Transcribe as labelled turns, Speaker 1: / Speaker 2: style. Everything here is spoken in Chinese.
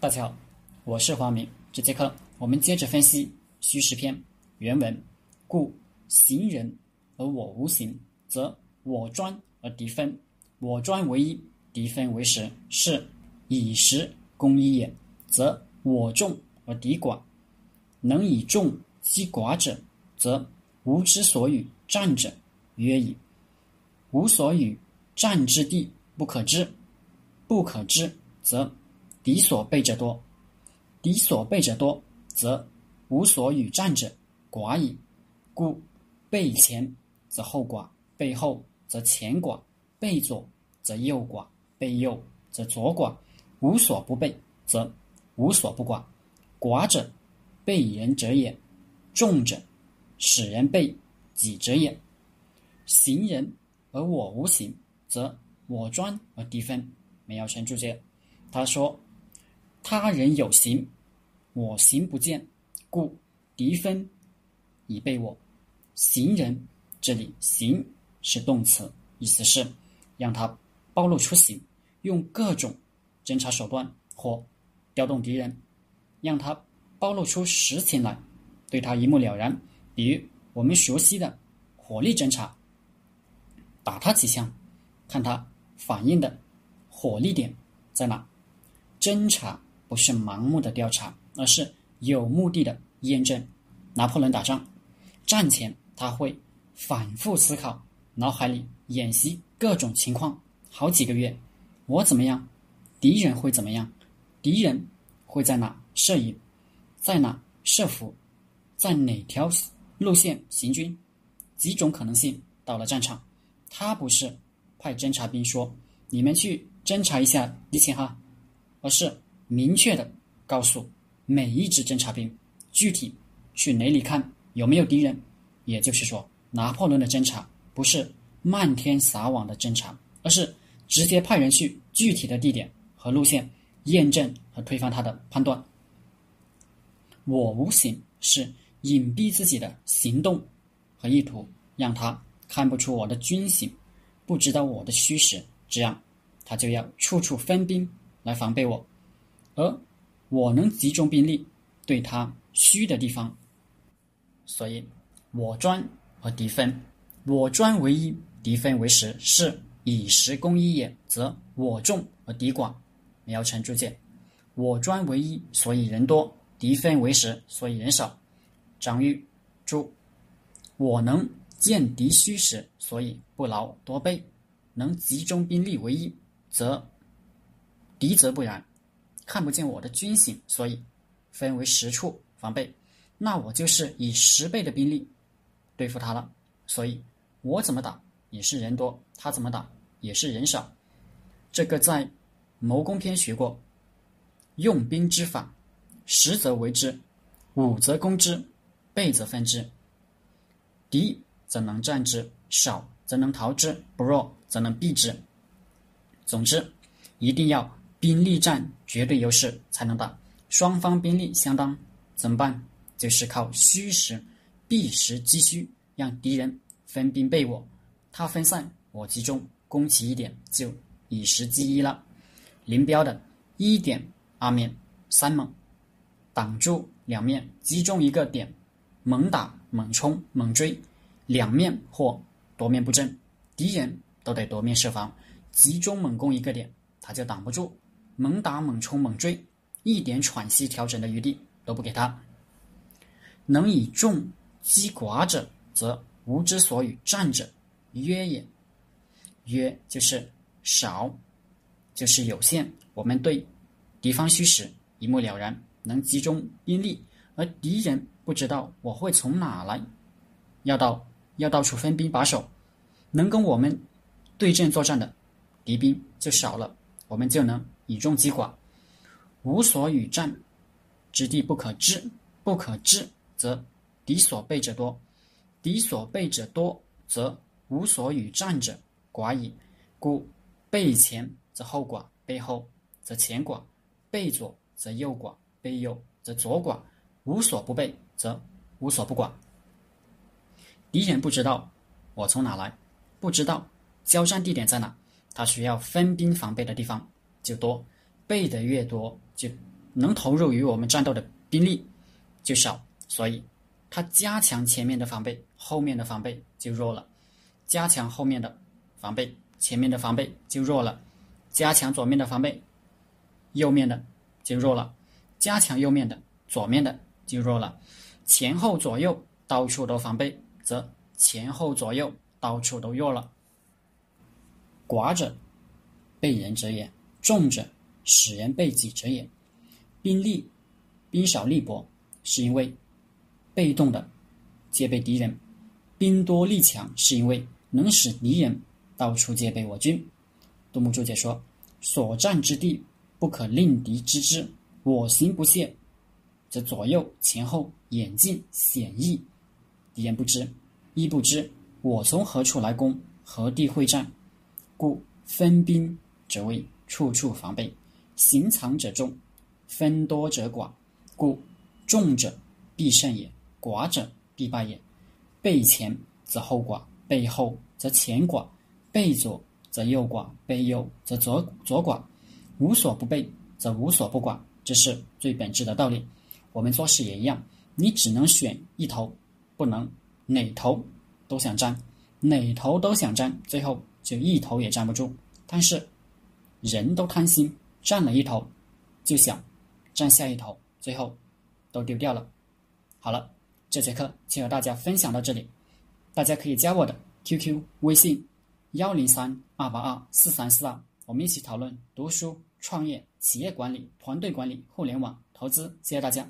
Speaker 1: 大家好，我是黄明。这节课我们接着分析虚实篇原文。故行人而我无形，则我专而敌分；我专为一，敌分为十，是以实攻一也。则我众而敌寡，能以众击寡者，则无之所与战者，曰矣。无所与战之地，不可知，不可知，则。敌所备者多，敌所备者多，则无所与战者寡矣。故备前则后寡，备后则前寡，备左则右寡，备右则左寡。无所不备，则无所不寡。寡者，备人者也；众者，使人备己者也。行人而我无形，则我专而敌分。梅尧臣注解，他说。他人有形，我形不见，故敌分以备我。行人这里“行”是动词，意思是让他暴露出形，用各种侦查手段或调动敌人，让他暴露出实情来，对他一目了然。比如我们熟悉的火力侦查，打他几枪，看他反应的火力点在哪，侦查。不是盲目的调查，而是有目的的验证。拿破仑打仗，战前他会反复思考，脑海里演习各种情况，好几个月。我怎么样？敌人会怎么样？敌人会在哪设营？在哪设伏？在哪条路线行军？几种可能性。到了战场，他不是派侦察兵说：“你们去侦察一下敌情哈”，而是。明确的告诉每一支侦察兵，具体去哪里看有没有敌人。也就是说，拿破仑的侦察不是漫天撒网的侦察，而是直接派人去具体的地点和路线验证和推翻他的判断。我无形是隐蔽自己的行动和意图，让他看不出我的军行，不知道我的虚实，这样他就要处处分兵来防备我。而我能集中兵力对他虚的地方，所以我专而敌分，我专为一，敌分为十，是以十攻一也。则我众而敌寡。苗成注解：我专为一，所以人多；敌分为十，所以人少。张玉注：我能见敌虚实，所以不劳多备；能集中兵力为一，则敌则不然。看不见我的军行，所以分为十处防备。那我就是以十倍的兵力对付他了。所以，我怎么打也是人多，他怎么打也是人少。这个在谋攻篇学过。用兵之法，十则为之，五则攻之，倍则分之。敌则能战之，少则能逃之，不弱则能避之。总之，一定要。兵力占绝对优势才能打，双方兵力相当怎么办？就是靠虚实、避实击虚，让敌人分兵备我，他分散我集中，攻其一点就以实击一了。林彪的一点二面三猛，挡住两面，集中一个点，猛打猛冲猛追，两面或多面布阵，敌人都得夺面设防，集中猛攻一个点，他就挡不住。猛打猛冲猛追，一点喘息调整的余地都不给他。能以众击寡者，则无之所与战者，约也。约就是少，就是有限。我们对敌方虚实一目了然，能集中兵力，而敌人不知道我会从哪来，要到要到处分兵把守，能跟我们对阵作战的敌兵就少了，我们就能。以众击寡，无所与战之地不可知，不可知则敌所备者多，敌所备者多则无所与战者寡矣。故备前则后寡，备后则前寡，备左则右寡，备右则左寡。无所不备，则无所不寡。敌人不知道我从哪来，不知道交战地点在哪，他需要分兵防备的地方。就多，备的越多，就能投入于我们战斗的兵力就少，所以他加强前面的防备，后面的防备就弱了；加强后面的防备，前面的防备就弱了；加强左面的防备，右面的就弱了；加强右面的，左面的就弱了。前后左右到处都防备，则前后左右到处都弱了。寡者，被人者也；重者，使人被己者也。兵力，兵少力薄，是因为被动的戒备敌人；兵多力强，是因为能使敌人到处戒备我军。杜牧注解说：“所占之地，不可令敌知之。我行不懈，则左右前后眼近险易，敌人不知；亦不知，我从何处来攻，何地会战。故分兵者为处处防备，行藏者众。”分多者寡，故众者必胜也，寡者必败也。背前则后寡，背后则前寡，背左则右寡，背右则左左寡。无所不备，则无所不寡，这是最本质的道理。我们做事也一样，你只能选一头，不能哪头都想占，哪头都想占，最后就一头也站不住。但是人都贪心，占了一头就想。占下一头，最后都丢掉了。好了，这节课就和大家分享到这里。大家可以加我的 QQ 微信幺零三二八二四三四二，我们一起讨论读书、创业、企业管理、团队管理、互联网投资。谢谢大家。